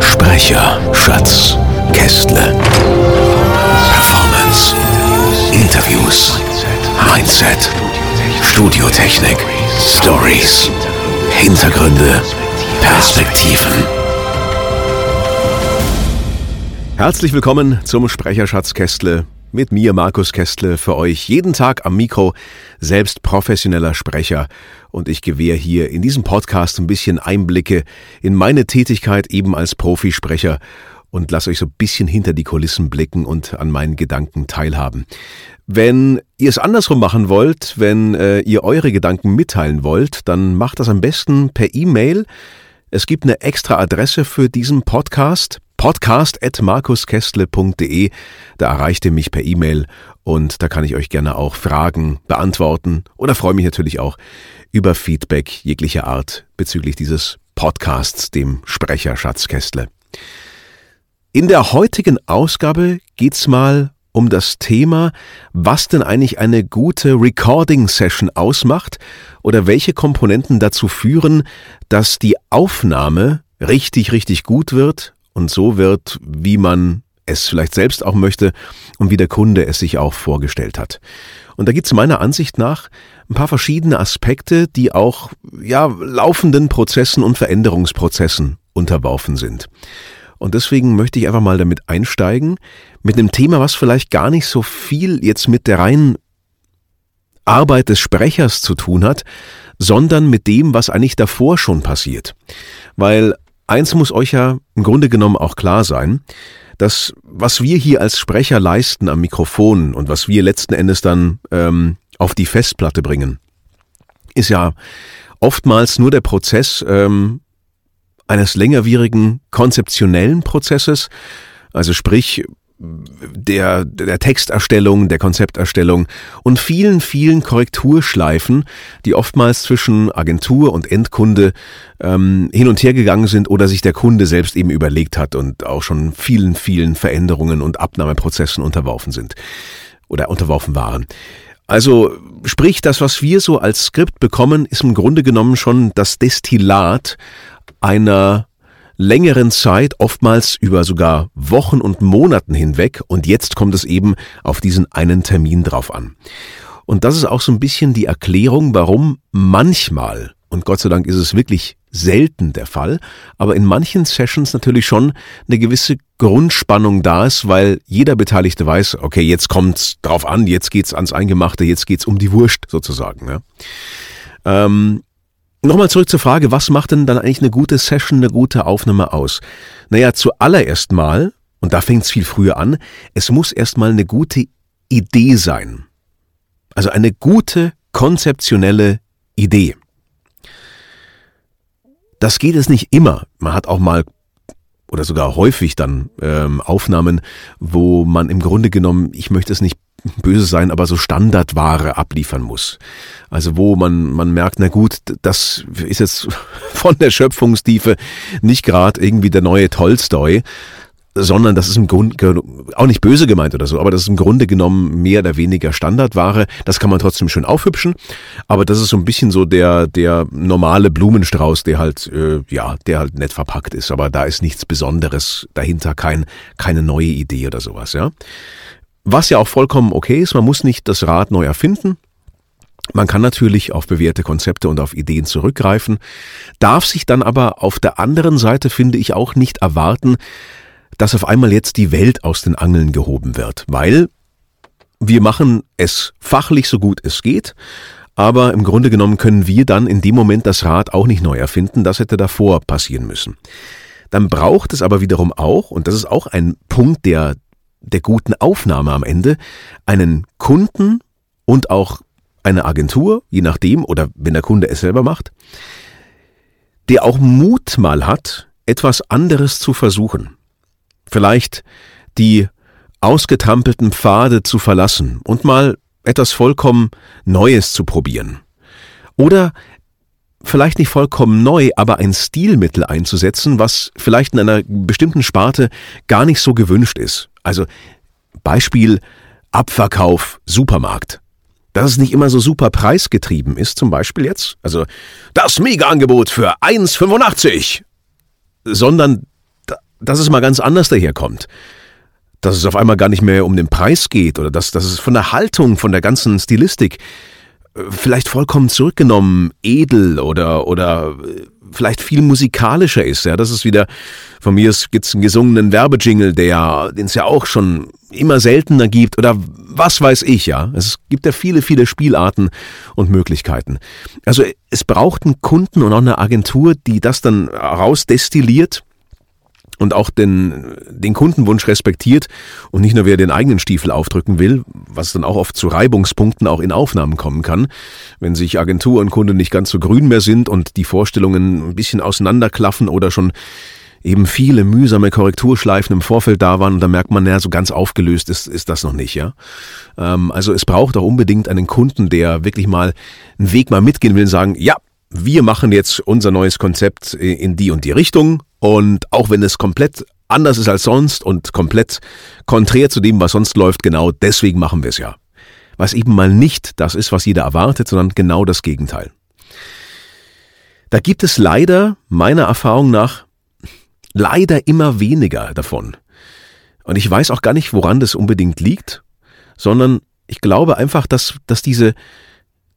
Sprecher, Schatz, Kästle. Performance, Interviews, Mindset, Studiotechnik, Stories, Hintergründe, Perspektiven. Herzlich willkommen zum Sprecherschatz Kästle. Mit mir, Markus Kästle, für euch jeden Tag am Mikro, selbst professioneller Sprecher. Und ich gewähre hier in diesem Podcast ein bisschen Einblicke in meine Tätigkeit eben als Profisprecher und lasse euch so ein bisschen hinter die Kulissen blicken und an meinen Gedanken teilhaben. Wenn ihr es andersrum machen wollt, wenn äh, ihr eure Gedanken mitteilen wollt, dann macht das am besten per E-Mail. Es gibt eine extra Adresse für diesen Podcast, podcast.markuskästle.de. Da erreicht ihr mich per E-Mail und da kann ich euch gerne auch Fragen beantworten oder freue mich natürlich auch über Feedback jeglicher Art bezüglich dieses Podcasts, dem Sprecher Schatzkästle. In der heutigen Ausgabe geht's mal um das Thema, was denn eigentlich eine gute Recording-Session ausmacht oder welche Komponenten dazu führen, dass die Aufnahme richtig, richtig gut wird und so wird, wie man es vielleicht selbst auch möchte und wie der Kunde es sich auch vorgestellt hat. Und da gibt es meiner Ansicht nach ein paar verschiedene Aspekte, die auch ja laufenden Prozessen und Veränderungsprozessen unterworfen sind. Und deswegen möchte ich einfach mal damit einsteigen, mit einem Thema, was vielleicht gar nicht so viel jetzt mit der reinen Arbeit des Sprechers zu tun hat, sondern mit dem, was eigentlich davor schon passiert. Weil eins muss euch ja im Grunde genommen auch klar sein, dass was wir hier als Sprecher leisten am Mikrofon und was wir letzten Endes dann ähm, auf die Festplatte bringen, ist ja oftmals nur der Prozess, ähm, eines längerwierigen konzeptionellen Prozesses, also sprich der, der Texterstellung, der Konzepterstellung und vielen, vielen Korrekturschleifen, die oftmals zwischen Agentur und Endkunde ähm, hin und her gegangen sind oder sich der Kunde selbst eben überlegt hat und auch schon vielen, vielen Veränderungen und Abnahmeprozessen unterworfen sind oder unterworfen waren. Also sprich, das, was wir so als Skript bekommen, ist im Grunde genommen schon das Destillat einer längeren Zeit, oftmals über sogar Wochen und Monaten hinweg und jetzt kommt es eben auf diesen einen Termin drauf an. Und das ist auch so ein bisschen die Erklärung, warum manchmal, und Gott sei Dank ist es wirklich selten der Fall, aber in manchen Sessions natürlich schon eine gewisse Grundspannung da ist, weil jeder Beteiligte weiß, okay, jetzt kommt's drauf an, jetzt geht's ans Eingemachte, jetzt geht's um die Wurst sozusagen. Ja. Ähm, Nochmal zurück zur Frage, was macht denn dann eigentlich eine gute Session, eine gute Aufnahme aus? Naja, zuallererst mal, und da fängt es viel früher an, es muss erstmal eine gute Idee sein. Also eine gute konzeptionelle Idee. Das geht es nicht immer. Man hat auch mal oder sogar häufig dann ähm, Aufnahmen, wo man im Grunde genommen, ich möchte es nicht böse sein, aber so Standardware abliefern muss. Also wo man, man merkt, na gut, das ist jetzt von der Schöpfungstiefe nicht gerade irgendwie der neue Tolstoi, sondern das ist im Grunde auch nicht böse gemeint oder so, aber das ist im Grunde genommen mehr oder weniger Standardware. Das kann man trotzdem schön aufhübschen, aber das ist so ein bisschen so der der normale Blumenstrauß, der halt äh, ja, der halt nett verpackt ist, aber da ist nichts Besonderes dahinter, kein keine neue Idee oder sowas, ja. Was ja auch vollkommen okay ist, man muss nicht das Rad neu erfinden. Man kann natürlich auf bewährte Konzepte und auf Ideen zurückgreifen, darf sich dann aber auf der anderen Seite, finde ich, auch nicht erwarten, dass auf einmal jetzt die Welt aus den Angeln gehoben wird, weil wir machen es fachlich so gut es geht, aber im Grunde genommen können wir dann in dem Moment das Rad auch nicht neu erfinden, das hätte davor passieren müssen. Dann braucht es aber wiederum auch, und das ist auch ein Punkt, der der guten Aufnahme am Ende einen Kunden und auch eine Agentur, je nachdem, oder wenn der Kunde es selber macht, der auch Mut mal hat, etwas anderes zu versuchen. Vielleicht die ausgetrampelten Pfade zu verlassen und mal etwas vollkommen Neues zu probieren. Oder vielleicht nicht vollkommen neu, aber ein Stilmittel einzusetzen, was vielleicht in einer bestimmten Sparte gar nicht so gewünscht ist. Also Beispiel Abverkauf Supermarkt. Dass es nicht immer so super preisgetrieben ist, zum Beispiel jetzt. Also das Mega-Angebot für 1,85. Sondern dass es mal ganz anders daherkommt. Dass es auf einmal gar nicht mehr um den Preis geht oder dass, dass es von der Haltung, von der ganzen Stilistik vielleicht vollkommen zurückgenommen, edel oder, oder äh, vielleicht viel musikalischer ist. Ja, das ist wieder, von mir gibt's einen gesungenen Werbejingle, der, den es ja auch schon immer seltener gibt oder was weiß ich, ja. Es gibt ja viele, viele Spielarten und Möglichkeiten. Also es braucht einen Kunden und auch eine Agentur, die das dann rausdestilliert und auch den, den Kundenwunsch respektiert und nicht nur wer den eigenen Stiefel aufdrücken will, was dann auch oft zu Reibungspunkten auch in Aufnahmen kommen kann, wenn sich Agentur und Kunde nicht ganz so grün mehr sind und die Vorstellungen ein bisschen auseinanderklaffen oder schon eben viele mühsame Korrekturschleifen im Vorfeld da waren und da merkt man, naja, so ganz aufgelöst ist, ist das noch nicht, ja. Ähm, also es braucht auch unbedingt einen Kunden, der wirklich mal einen Weg mal mitgehen will und sagen, ja, wir machen jetzt unser neues Konzept in die und die Richtung und auch wenn es komplett anders ist als sonst und komplett konträr zu dem, was sonst läuft, genau deswegen machen wir es ja. Was eben mal nicht das ist, was jeder erwartet, sondern genau das Gegenteil. Da gibt es leider, meiner Erfahrung nach, leider immer weniger davon. Und ich weiß auch gar nicht, woran das unbedingt liegt, sondern ich glaube einfach, dass, dass diese,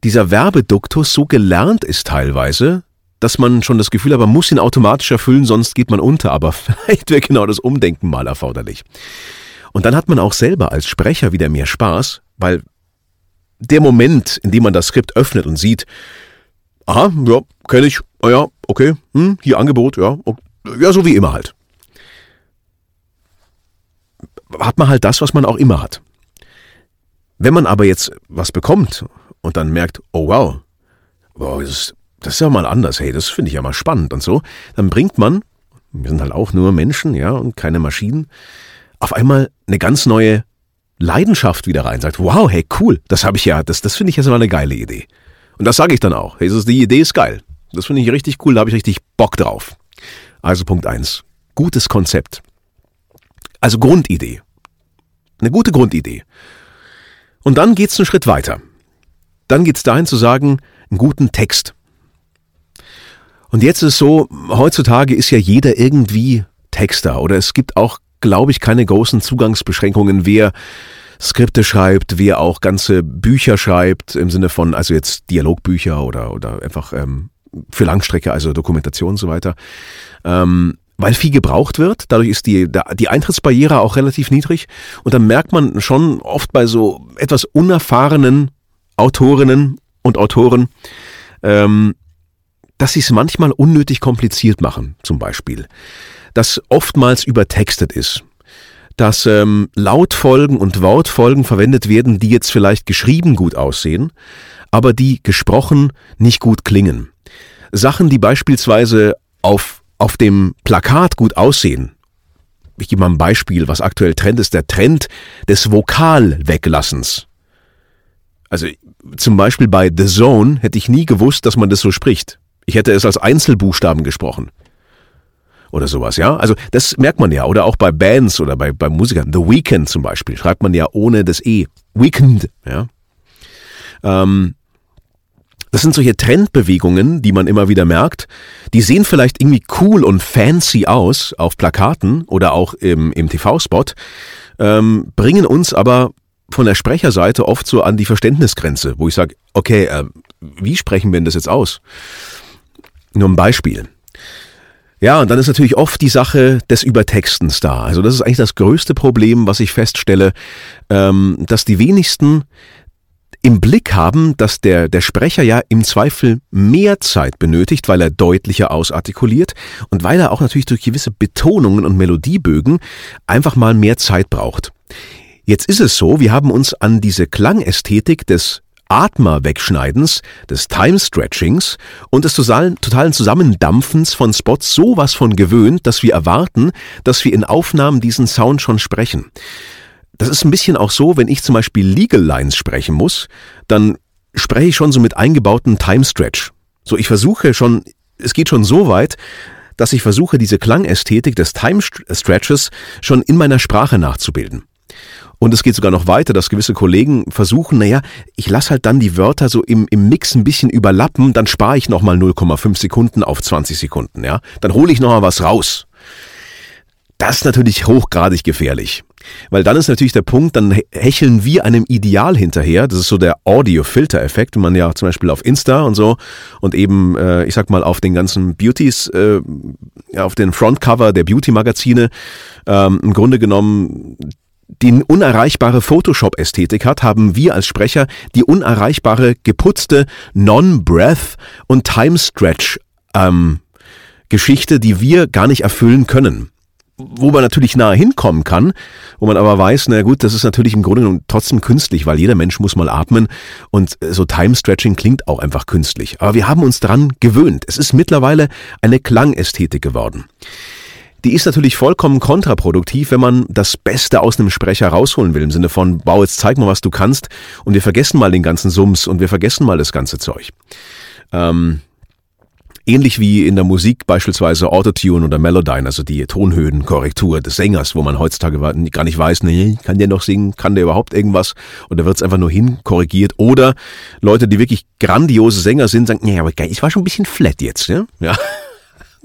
dieser Werbeduktus so gelernt ist teilweise, dass man schon das Gefühl hat, man muss ihn automatisch erfüllen, sonst geht man unter. Aber vielleicht wäre genau das Umdenken mal erforderlich. Und dann hat man auch selber als Sprecher wieder mehr Spaß, weil der Moment, in dem man das Skript öffnet und sieht, aha, ja, kenne ich, oh ja, okay, hm, hier Angebot, ja, okay, ja, so wie immer halt. Hat man halt das, was man auch immer hat. Wenn man aber jetzt was bekommt und dann merkt, oh wow, wow das, ist, das ist ja mal anders, hey, das finde ich ja mal spannend und so, dann bringt man, wir sind halt auch nur Menschen, ja, und keine Maschinen, auf einmal eine ganz neue Leidenschaft wieder rein, sagt, wow, hey, cool, das habe ich ja, das, das finde ich jetzt mal eine geile Idee. Und das sage ich dann auch. Hey, die Idee ist geil. Das finde ich richtig cool, da habe ich richtig Bock drauf. Also Punkt eins: Gutes Konzept. Also Grundidee. Eine gute Grundidee. Und dann geht's einen Schritt weiter. Dann geht es dahin zu sagen, einen guten Text. Und jetzt ist es so, heutzutage ist ja jeder irgendwie Texter oder es gibt auch, glaube ich, keine großen Zugangsbeschränkungen, wer Skripte schreibt, wer auch ganze Bücher schreibt, im Sinne von, also jetzt Dialogbücher oder, oder einfach ähm, für Langstrecke, also Dokumentation und so weiter. Ähm, weil viel gebraucht wird. Dadurch ist die, die Eintrittsbarriere auch relativ niedrig. Und dann merkt man schon oft bei so etwas unerfahrenen Autorinnen und Autoren, ähm, dass sie es manchmal unnötig kompliziert machen, zum Beispiel. Dass oftmals übertextet ist. Dass ähm, Lautfolgen und Wortfolgen verwendet werden, die jetzt vielleicht geschrieben gut aussehen, aber die gesprochen nicht gut klingen. Sachen, die beispielsweise auf, auf dem Plakat gut aussehen. Ich gebe mal ein Beispiel, was aktuell Trend ist, der Trend des Vokalweglassens. Also zum Beispiel bei The Zone hätte ich nie gewusst, dass man das so spricht. Ich hätte es als Einzelbuchstaben gesprochen. Oder sowas, ja? Also das merkt man ja. Oder auch bei Bands oder bei, bei Musikern. The Weekend zum Beispiel schreibt man ja ohne das E. Weekend, ja? Ähm, das sind solche Trendbewegungen, die man immer wieder merkt. Die sehen vielleicht irgendwie cool und fancy aus auf Plakaten oder auch im, im TV-Spot, ähm, bringen uns aber von der Sprecherseite oft so an die Verständnisgrenze, wo ich sage, okay, äh, wie sprechen wir denn das jetzt aus? Nur ein Beispiel. Ja, und dann ist natürlich oft die Sache des Übertextens da. Also das ist eigentlich das größte Problem, was ich feststelle, ähm, dass die wenigsten im Blick haben, dass der, der Sprecher ja im Zweifel mehr Zeit benötigt, weil er deutlicher ausartikuliert und weil er auch natürlich durch gewisse Betonungen und Melodiebögen einfach mal mehr Zeit braucht. Jetzt ist es so, wir haben uns an diese Klangästhetik des Atmer-Wegschneidens, des Time-Stretchings und des totalen Zusammendampfens von Spots sowas von gewöhnt, dass wir erwarten, dass wir in Aufnahmen diesen Sound schon sprechen. Das ist ein bisschen auch so, wenn ich zum Beispiel Legal Lines sprechen muss, dann spreche ich schon so mit eingebauten Time Stretch. So, ich versuche schon, es geht schon so weit, dass ich versuche, diese Klangästhetik des Time Stretches schon in meiner Sprache nachzubilden. Und es geht sogar noch weiter, dass gewisse Kollegen versuchen, naja, ich lasse halt dann die Wörter so im, im Mix ein bisschen überlappen, dann spare ich nochmal 0,5 Sekunden auf 20 Sekunden, ja. Dann hole ich nochmal was raus. Das ist natürlich hochgradig gefährlich. Weil dann ist natürlich der Punkt, dann hecheln wir einem Ideal hinterher. Das ist so der Audio-Filter-Effekt, wenn man ja zum Beispiel auf Insta und so und eben, äh, ich sag mal, auf den ganzen Beauties, äh, auf den Frontcover der Beauty-Magazine ähm, im Grunde genommen die unerreichbare Photoshop-Ästhetik hat, haben wir als Sprecher die unerreichbare, geputzte Non-Breath und Time-Stretch ähm, die wir gar nicht erfüllen können wo man natürlich nahe hinkommen kann, wo man aber weiß, na gut, das ist natürlich im Grunde genommen trotzdem künstlich, weil jeder Mensch muss mal atmen und so Time Stretching klingt auch einfach künstlich. Aber wir haben uns daran gewöhnt. Es ist mittlerweile eine Klangästhetik geworden. Die ist natürlich vollkommen kontraproduktiv, wenn man das Beste aus einem Sprecher rausholen will, im Sinne von, bau jetzt zeig mal, was du kannst und wir vergessen mal den ganzen Sums und wir vergessen mal das ganze Zeug. Ähm, Ähnlich wie in der Musik beispielsweise Autotune oder Melodyne, also die Tonhöhenkorrektur des Sängers, wo man heutzutage gar nicht weiß, nee, kann der noch singen, kann der überhaupt irgendwas? Oder wird es einfach nur hinkorrigiert? Oder Leute, die wirklich grandiose Sänger sind, sagen, nee, aber geil, ich war schon ein bisschen flat jetzt, ja? Ja.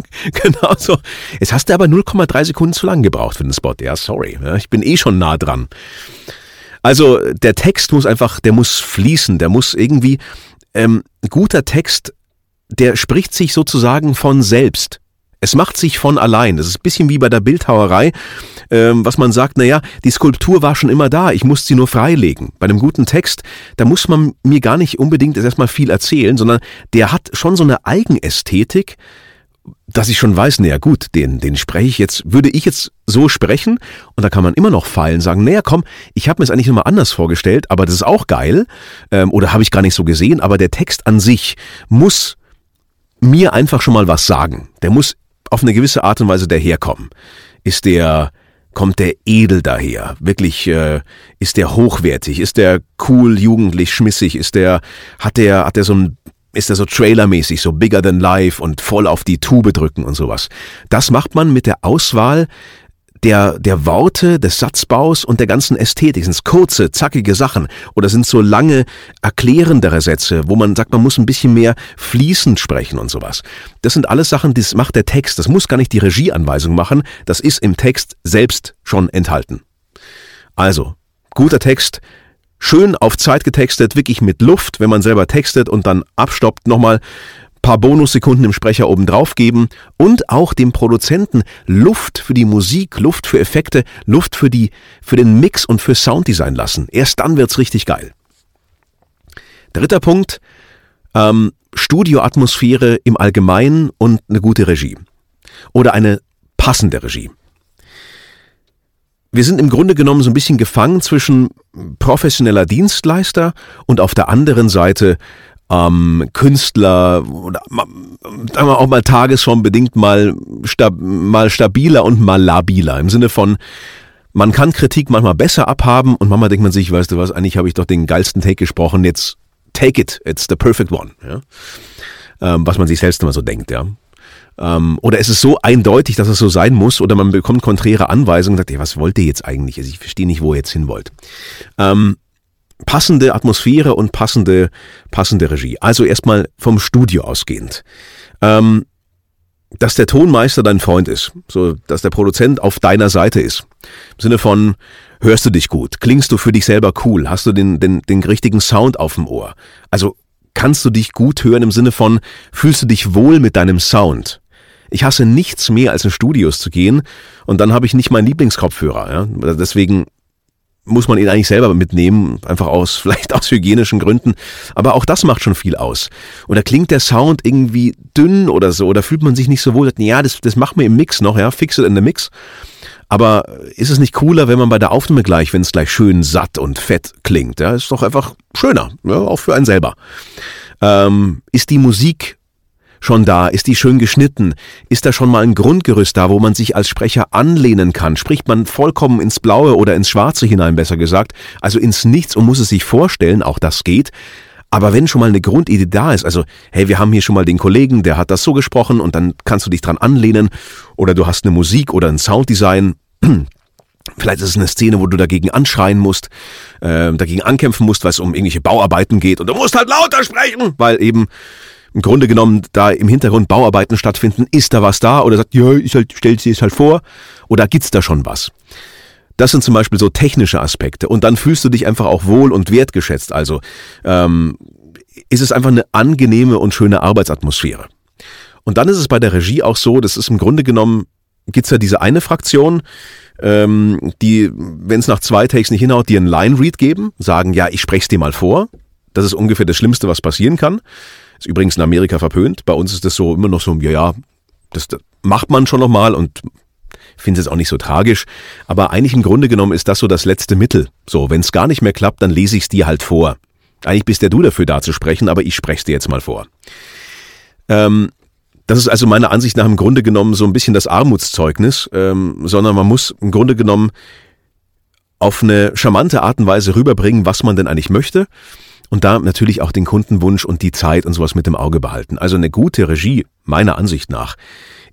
genau so. Jetzt hast du aber 0,3 Sekunden zu lang gebraucht für den Spot. Ja, sorry. Ja, ich bin eh schon nah dran. Also der Text muss einfach, der muss fließen, der muss irgendwie, ähm, guter Text der spricht sich sozusagen von selbst. Es macht sich von allein. Das ist ein bisschen wie bei der Bildhauerei, ähm, was man sagt, naja, die Skulptur war schon immer da, ich muss sie nur freilegen. Bei einem guten Text, da muss man mir gar nicht unbedingt erstmal viel erzählen, sondern der hat schon so eine Eigenästhetik, dass ich schon weiß, naja gut, den, den spreche ich jetzt, würde ich jetzt so sprechen und da kann man immer noch feilen, sagen, naja komm, ich habe mir es eigentlich nochmal anders vorgestellt, aber das ist auch geil ähm, oder habe ich gar nicht so gesehen, aber der Text an sich muss mir einfach schon mal was sagen. Der muss auf eine gewisse Art und Weise daherkommen. Ist der, kommt der edel daher? Wirklich, äh, ist der hochwertig? Ist der cool, jugendlich, schmissig? Ist der, hat der, hat der so ein, ist der so trailermäßig, so bigger than life und voll auf die Tube drücken und sowas? Das macht man mit der Auswahl der, der Worte, des Satzbaus und der ganzen Ästhetik. Sind es kurze, zackige Sachen oder sind es so lange, erklärendere Sätze, wo man sagt, man muss ein bisschen mehr fließend sprechen und sowas. Das sind alles Sachen, das macht der Text. Das muss gar nicht die Regieanweisung machen. Das ist im Text selbst schon enthalten. Also, guter Text, schön auf Zeit getextet, wirklich mit Luft, wenn man selber textet und dann abstoppt nochmal paar Bonussekunden im Sprecher oben drauf geben und auch dem Produzenten Luft für die Musik, Luft für Effekte, Luft für die, für den Mix und für Sounddesign lassen. Erst dann wird's richtig geil. Dritter Punkt, ähm, Studioatmosphäre im Allgemeinen und eine gute Regie. Oder eine passende Regie. Wir sind im Grunde genommen so ein bisschen gefangen zwischen professioneller Dienstleister und auf der anderen Seite ähm, Künstler oder sagen wir auch mal tagesformbedingt mal, stab, mal stabiler und mal labiler. Im Sinne von, man kann Kritik manchmal besser abhaben und manchmal denkt man sich, weißt du was, eigentlich habe ich doch den geilsten Take gesprochen, jetzt take it, it's the perfect one. Ja? Ähm, was man sich selbst immer so denkt, ja. Ähm, oder es ist so eindeutig, dass es so sein muss, oder man bekommt konträre Anweisungen und sagt, ey, was wollt ihr jetzt eigentlich? Also ich verstehe nicht, wo ihr jetzt hin wollt. Ähm, passende Atmosphäre und passende, passende Regie. Also erstmal vom Studio ausgehend. Ähm, dass der Tonmeister dein Freund ist, so dass der Produzent auf deiner Seite ist. Im Sinne von, hörst du dich gut, klingst du für dich selber cool, hast du den, den, den richtigen Sound auf dem Ohr. Also kannst du dich gut hören im Sinne von, fühlst du dich wohl mit deinem Sound. Ich hasse nichts mehr, als in Studios zu gehen und dann habe ich nicht meinen Lieblingskopfhörer. Ja? Deswegen muss man ihn eigentlich selber mitnehmen, einfach aus, vielleicht aus hygienischen Gründen. Aber auch das macht schon viel aus. Oder klingt der Sound irgendwie dünn oder so, oder fühlt man sich nicht so wohl? Ja, das, das machen wir im Mix noch, ja, fix it in the mix. Aber ist es nicht cooler, wenn man bei der Aufnahme gleich, wenn es gleich schön satt und fett klingt? Ja, ist doch einfach schöner, ja, auch für einen selber. Ähm, ist die Musik schon da? Ist die schön geschnitten? Ist da schon mal ein Grundgerüst da, wo man sich als Sprecher anlehnen kann? Spricht man vollkommen ins Blaue oder ins Schwarze hinein, besser gesagt? Also ins Nichts und muss es sich vorstellen, auch das geht. Aber wenn schon mal eine Grundidee da ist, also hey, wir haben hier schon mal den Kollegen, der hat das so gesprochen und dann kannst du dich dran anlehnen oder du hast eine Musik oder ein Sounddesign, Vielleicht ist es eine Szene, wo du dagegen anschreien musst, äh, dagegen ankämpfen musst, weil es um irgendwelche Bauarbeiten geht und du musst halt lauter sprechen, weil eben im Grunde genommen da im Hintergrund Bauarbeiten stattfinden. Ist da was da? Oder sagt, ja, ich halt, stell sie es halt vor. Oder gibt's da schon was? Das sind zum Beispiel so technische Aspekte. Und dann fühlst du dich einfach auch wohl und wertgeschätzt. Also ähm, ist es einfach eine angenehme und schöne Arbeitsatmosphäre. Und dann ist es bei der Regie auch so, das ist im Grunde genommen, gibt's ja diese eine Fraktion, ähm, die, wenn es nach zwei Takes nicht hinhaut, dir einen Line-Read geben, sagen, ja, ich sprech's dir mal vor. Das ist ungefähr das Schlimmste, was passieren kann. Ist übrigens in Amerika verpönt. Bei uns ist das so immer noch so, ja, ja, das, das macht man schon nochmal und finde es auch nicht so tragisch, aber eigentlich im Grunde genommen ist das so das letzte Mittel. So, wenn es gar nicht mehr klappt, dann lese ich es dir halt vor. Eigentlich bist ja du dafür da zu sprechen, aber ich spreche es dir jetzt mal vor. Ähm, das ist also meiner Ansicht nach im Grunde genommen so ein bisschen das Armutszeugnis, ähm, sondern man muss im Grunde genommen auf eine charmante Art und Weise rüberbringen, was man denn eigentlich möchte. Und da natürlich auch den Kundenwunsch und die Zeit und sowas mit dem Auge behalten. Also eine gute Regie, meiner Ansicht nach,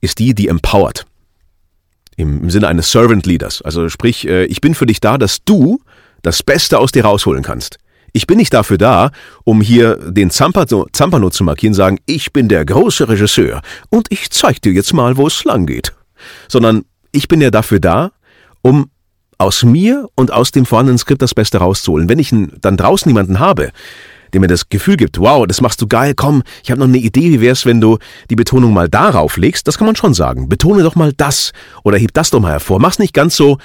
ist die, die empowert im, im Sinne eines Servant Leaders. Also sprich, äh, ich bin für dich da, dass du das Beste aus dir rausholen kannst. Ich bin nicht dafür da, um hier den Zampano, Zampano zu markieren, sagen, ich bin der große Regisseur und ich zeig dir jetzt mal, wo es lang geht. Sondern ich bin ja dafür da, um aus mir und aus dem vorhandenen Skript das Beste rauszuholen. Wenn ich dann draußen niemanden habe, der mir das Gefühl gibt, wow, das machst du geil, komm, ich habe noch eine Idee, wie wär's, wenn du die Betonung mal darauf legst, das kann man schon sagen. Betone doch mal das oder heb das doch mal hervor. Mach's nicht ganz so,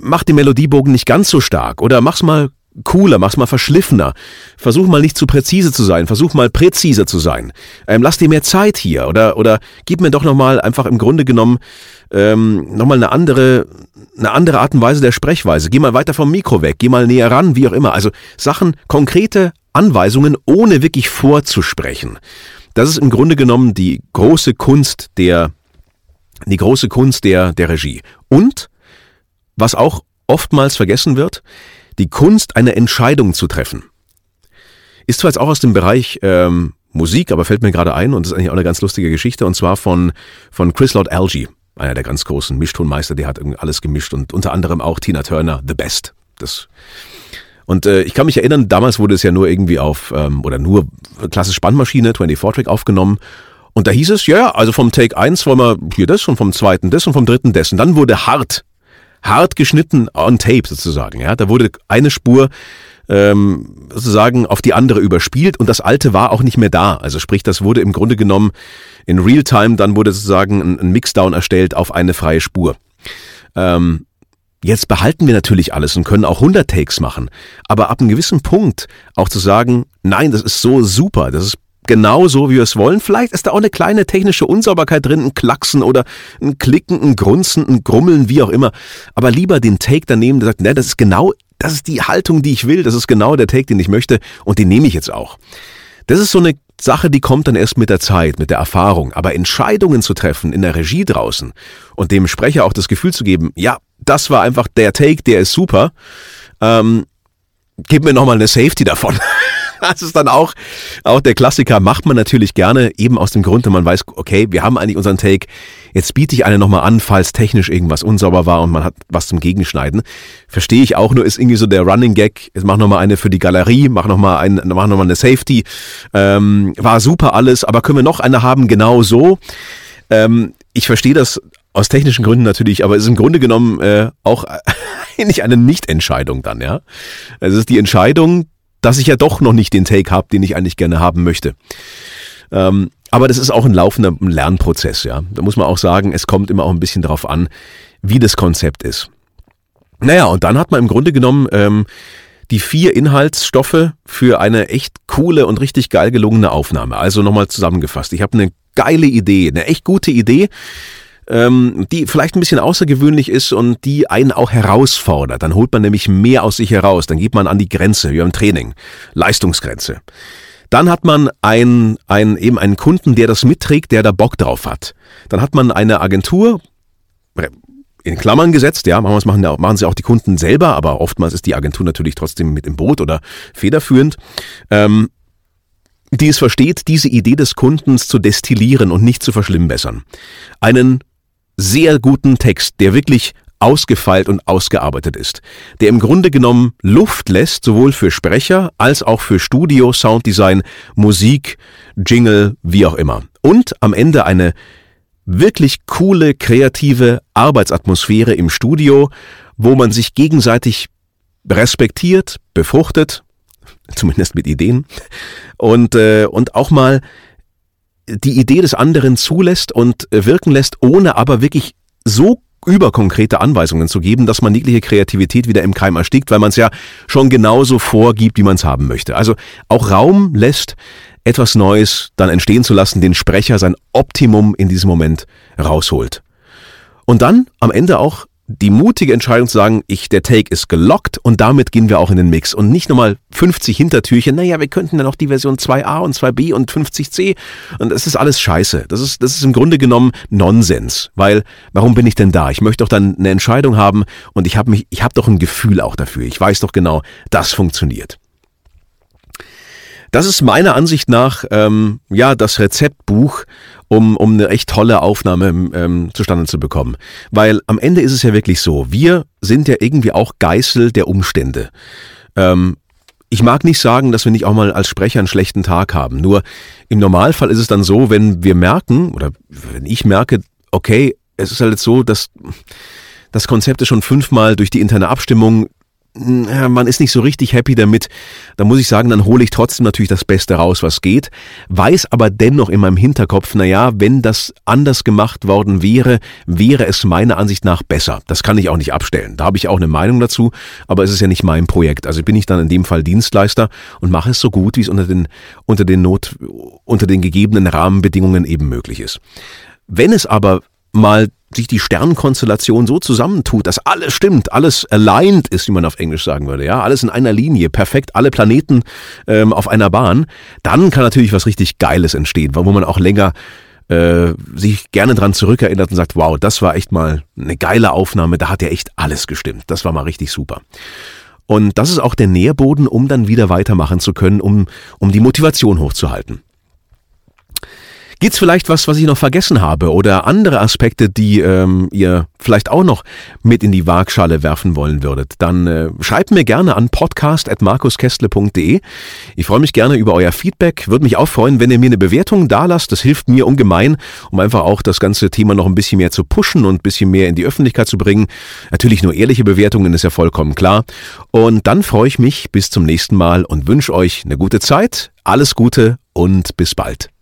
mach den Melodiebogen nicht ganz so stark oder mach's mal cooler, mach's mal verschliffener. Versuch mal nicht zu präzise zu sein, versuch mal präziser zu sein. Ähm, lass dir mehr Zeit hier oder oder gib mir doch noch mal einfach im Grunde genommen ähm, noch mal eine andere eine andere Art und Weise der Sprechweise. Geh mal weiter vom Mikro weg, geh mal näher ran, wie auch immer. Also Sachen konkrete Anweisungen, ohne wirklich vorzusprechen. Das ist im Grunde genommen die große Kunst der, die große Kunst der, der Regie. Und, was auch oftmals vergessen wird, die Kunst, eine Entscheidung zu treffen. Ist zwar jetzt auch aus dem Bereich ähm, Musik, aber fällt mir gerade ein und das ist eigentlich auch eine ganz lustige Geschichte und zwar von, von Chris Lord Algie, einer der ganz großen Mischtonmeister, der hat alles gemischt und unter anderem auch Tina Turner, The Best. Das und äh, ich kann mich erinnern, damals wurde es ja nur irgendwie auf, ähm, oder nur klassisch Spannmaschine, 24-Track aufgenommen. Und da hieß es, ja, also vom Take 1 wollen wir hier das und vom zweiten das und vom dritten das. Und dann wurde hart, hart geschnitten on Tape sozusagen. Ja, Da wurde eine Spur ähm, sozusagen auf die andere überspielt und das alte war auch nicht mehr da. Also sprich, das wurde im Grunde genommen in Realtime, dann wurde sozusagen ein, ein Mixdown erstellt auf eine freie Spur. Ähm, Jetzt behalten wir natürlich alles und können auch 100 Takes machen. Aber ab einem gewissen Punkt auch zu sagen, nein, das ist so super, das ist genau so, wie wir es wollen. Vielleicht ist da auch eine kleine technische Unsauberkeit drin, ein Klacksen oder ein Klicken, ein Grunzen, ein Grummeln, wie auch immer. Aber lieber den Take daneben, der sagt, ne, das ist genau, das ist die Haltung, die ich will, das ist genau der Take, den ich möchte und den nehme ich jetzt auch. Das ist so eine Sache, die kommt dann erst mit der Zeit, mit der Erfahrung. Aber Entscheidungen zu treffen in der Regie draußen und dem Sprecher auch das Gefühl zu geben, ja, das war einfach der Take, der ist super. Ähm, gib mir nochmal eine Safety davon. das ist dann auch, auch der Klassiker, macht man natürlich gerne, eben aus dem Grund, wenn man weiß, okay, wir haben eigentlich unseren Take, jetzt biete ich eine nochmal an, falls technisch irgendwas unsauber war und man hat was zum Gegenschneiden. Verstehe ich auch, nur ist irgendwie so der Running Gag, jetzt mach nochmal eine für die Galerie, mach nochmal noch eine Safety. Ähm, war super alles, aber können wir noch eine haben, genau so. Ähm, ich verstehe das aus technischen Gründen natürlich, aber es ist im Grunde genommen äh, auch eigentlich eine Nichtentscheidung dann, ja. Es ist die Entscheidung, dass ich ja doch noch nicht den Take habe, den ich eigentlich gerne haben möchte. Ähm, aber das ist auch ein laufender Lernprozess, ja. Da muss man auch sagen, es kommt immer auch ein bisschen darauf an, wie das Konzept ist. Naja, und dann hat man im Grunde genommen ähm, die vier Inhaltsstoffe für eine echt coole und richtig geil gelungene Aufnahme. Also nochmal zusammengefasst. Ich habe eine geile Idee, eine echt gute Idee ähm, die vielleicht ein bisschen außergewöhnlich ist und die einen auch herausfordert. Dann holt man nämlich mehr aus sich heraus, dann geht man an die Grenze, wie beim Training, Leistungsgrenze. Dann hat man ein, ein, eben einen Kunden, der das mitträgt, der da Bock drauf hat. Dann hat man eine Agentur, in Klammern gesetzt, ja, manchmal machen, machen sie auch die Kunden selber, aber oftmals ist die Agentur natürlich trotzdem mit im Boot oder federführend, ähm, die es versteht, diese Idee des Kundens zu destillieren und nicht zu verschlimmbessern. Einen sehr guten Text, der wirklich ausgefeilt und ausgearbeitet ist, der im Grunde genommen Luft lässt, sowohl für Sprecher als auch für Studio, Sounddesign, Musik, Jingle, wie auch immer. Und am Ende eine wirklich coole, kreative Arbeitsatmosphäre im Studio, wo man sich gegenseitig respektiert, befruchtet, zumindest mit Ideen, und, äh, und auch mal die Idee des anderen zulässt und wirken lässt, ohne aber wirklich so überkonkrete Anweisungen zu geben, dass man jegliche Kreativität wieder im Keim erstickt, weil man es ja schon genauso vorgibt, wie man es haben möchte. Also auch Raum lässt, etwas Neues dann entstehen zu lassen, den Sprecher sein Optimum in diesem Moment rausholt. Und dann am Ende auch die mutige Entscheidung zu sagen, ich, der Take ist gelockt und damit gehen wir auch in den Mix und nicht nochmal 50 Hintertürchen, naja, wir könnten dann auch die Version 2a und 2b und 50c und das ist alles scheiße. Das ist, das ist im Grunde genommen Nonsens, weil warum bin ich denn da? Ich möchte doch dann eine Entscheidung haben und ich habe mich, ich habe doch ein Gefühl auch dafür. Ich weiß doch genau, das funktioniert. Das ist meiner Ansicht nach ähm, ja das Rezeptbuch, um, um eine echt tolle Aufnahme ähm, zustande zu bekommen. Weil am Ende ist es ja wirklich so, wir sind ja irgendwie auch Geißel der Umstände. Ähm, ich mag nicht sagen, dass wir nicht auch mal als Sprecher einen schlechten Tag haben. Nur im Normalfall ist es dann so, wenn wir merken, oder wenn ich merke, okay, es ist halt so, dass das Konzept ist schon fünfmal durch die interne Abstimmung man ist nicht so richtig happy damit, da muss ich sagen, dann hole ich trotzdem natürlich das Beste raus, was geht, weiß aber dennoch in meinem Hinterkopf, naja, wenn das anders gemacht worden wäre, wäre es meiner Ansicht nach besser. Das kann ich auch nicht abstellen. Da habe ich auch eine Meinung dazu, aber es ist ja nicht mein Projekt. Also bin ich dann in dem Fall Dienstleister und mache es so gut, wie es unter den, unter den Not, unter den gegebenen Rahmenbedingungen eben möglich ist. Wenn es aber mal sich die Sternkonstellation so zusammentut, dass alles stimmt, alles aligned ist, wie man auf Englisch sagen würde, ja, alles in einer Linie, perfekt, alle Planeten ähm, auf einer Bahn, dann kann natürlich was richtig Geiles entstehen, wo man auch länger äh, sich gerne dran zurückerinnert und sagt, wow, das war echt mal eine geile Aufnahme, da hat ja echt alles gestimmt, das war mal richtig super. Und das ist auch der Nährboden, um dann wieder weitermachen zu können, um, um die Motivation hochzuhalten. Gibt's vielleicht was, was ich noch vergessen habe oder andere Aspekte, die ähm, ihr vielleicht auch noch mit in die Waagschale werfen wollen würdet? Dann äh, schreibt mir gerne an podcast.markuskestle.de. Ich freue mich gerne über euer Feedback. Würde mich auch freuen, wenn ihr mir eine Bewertung da lasst. Das hilft mir ungemein, um einfach auch das ganze Thema noch ein bisschen mehr zu pushen und ein bisschen mehr in die Öffentlichkeit zu bringen. Natürlich nur ehrliche Bewertungen, ist ja vollkommen klar. Und dann freue ich mich bis zum nächsten Mal und wünsche euch eine gute Zeit, alles Gute und bis bald.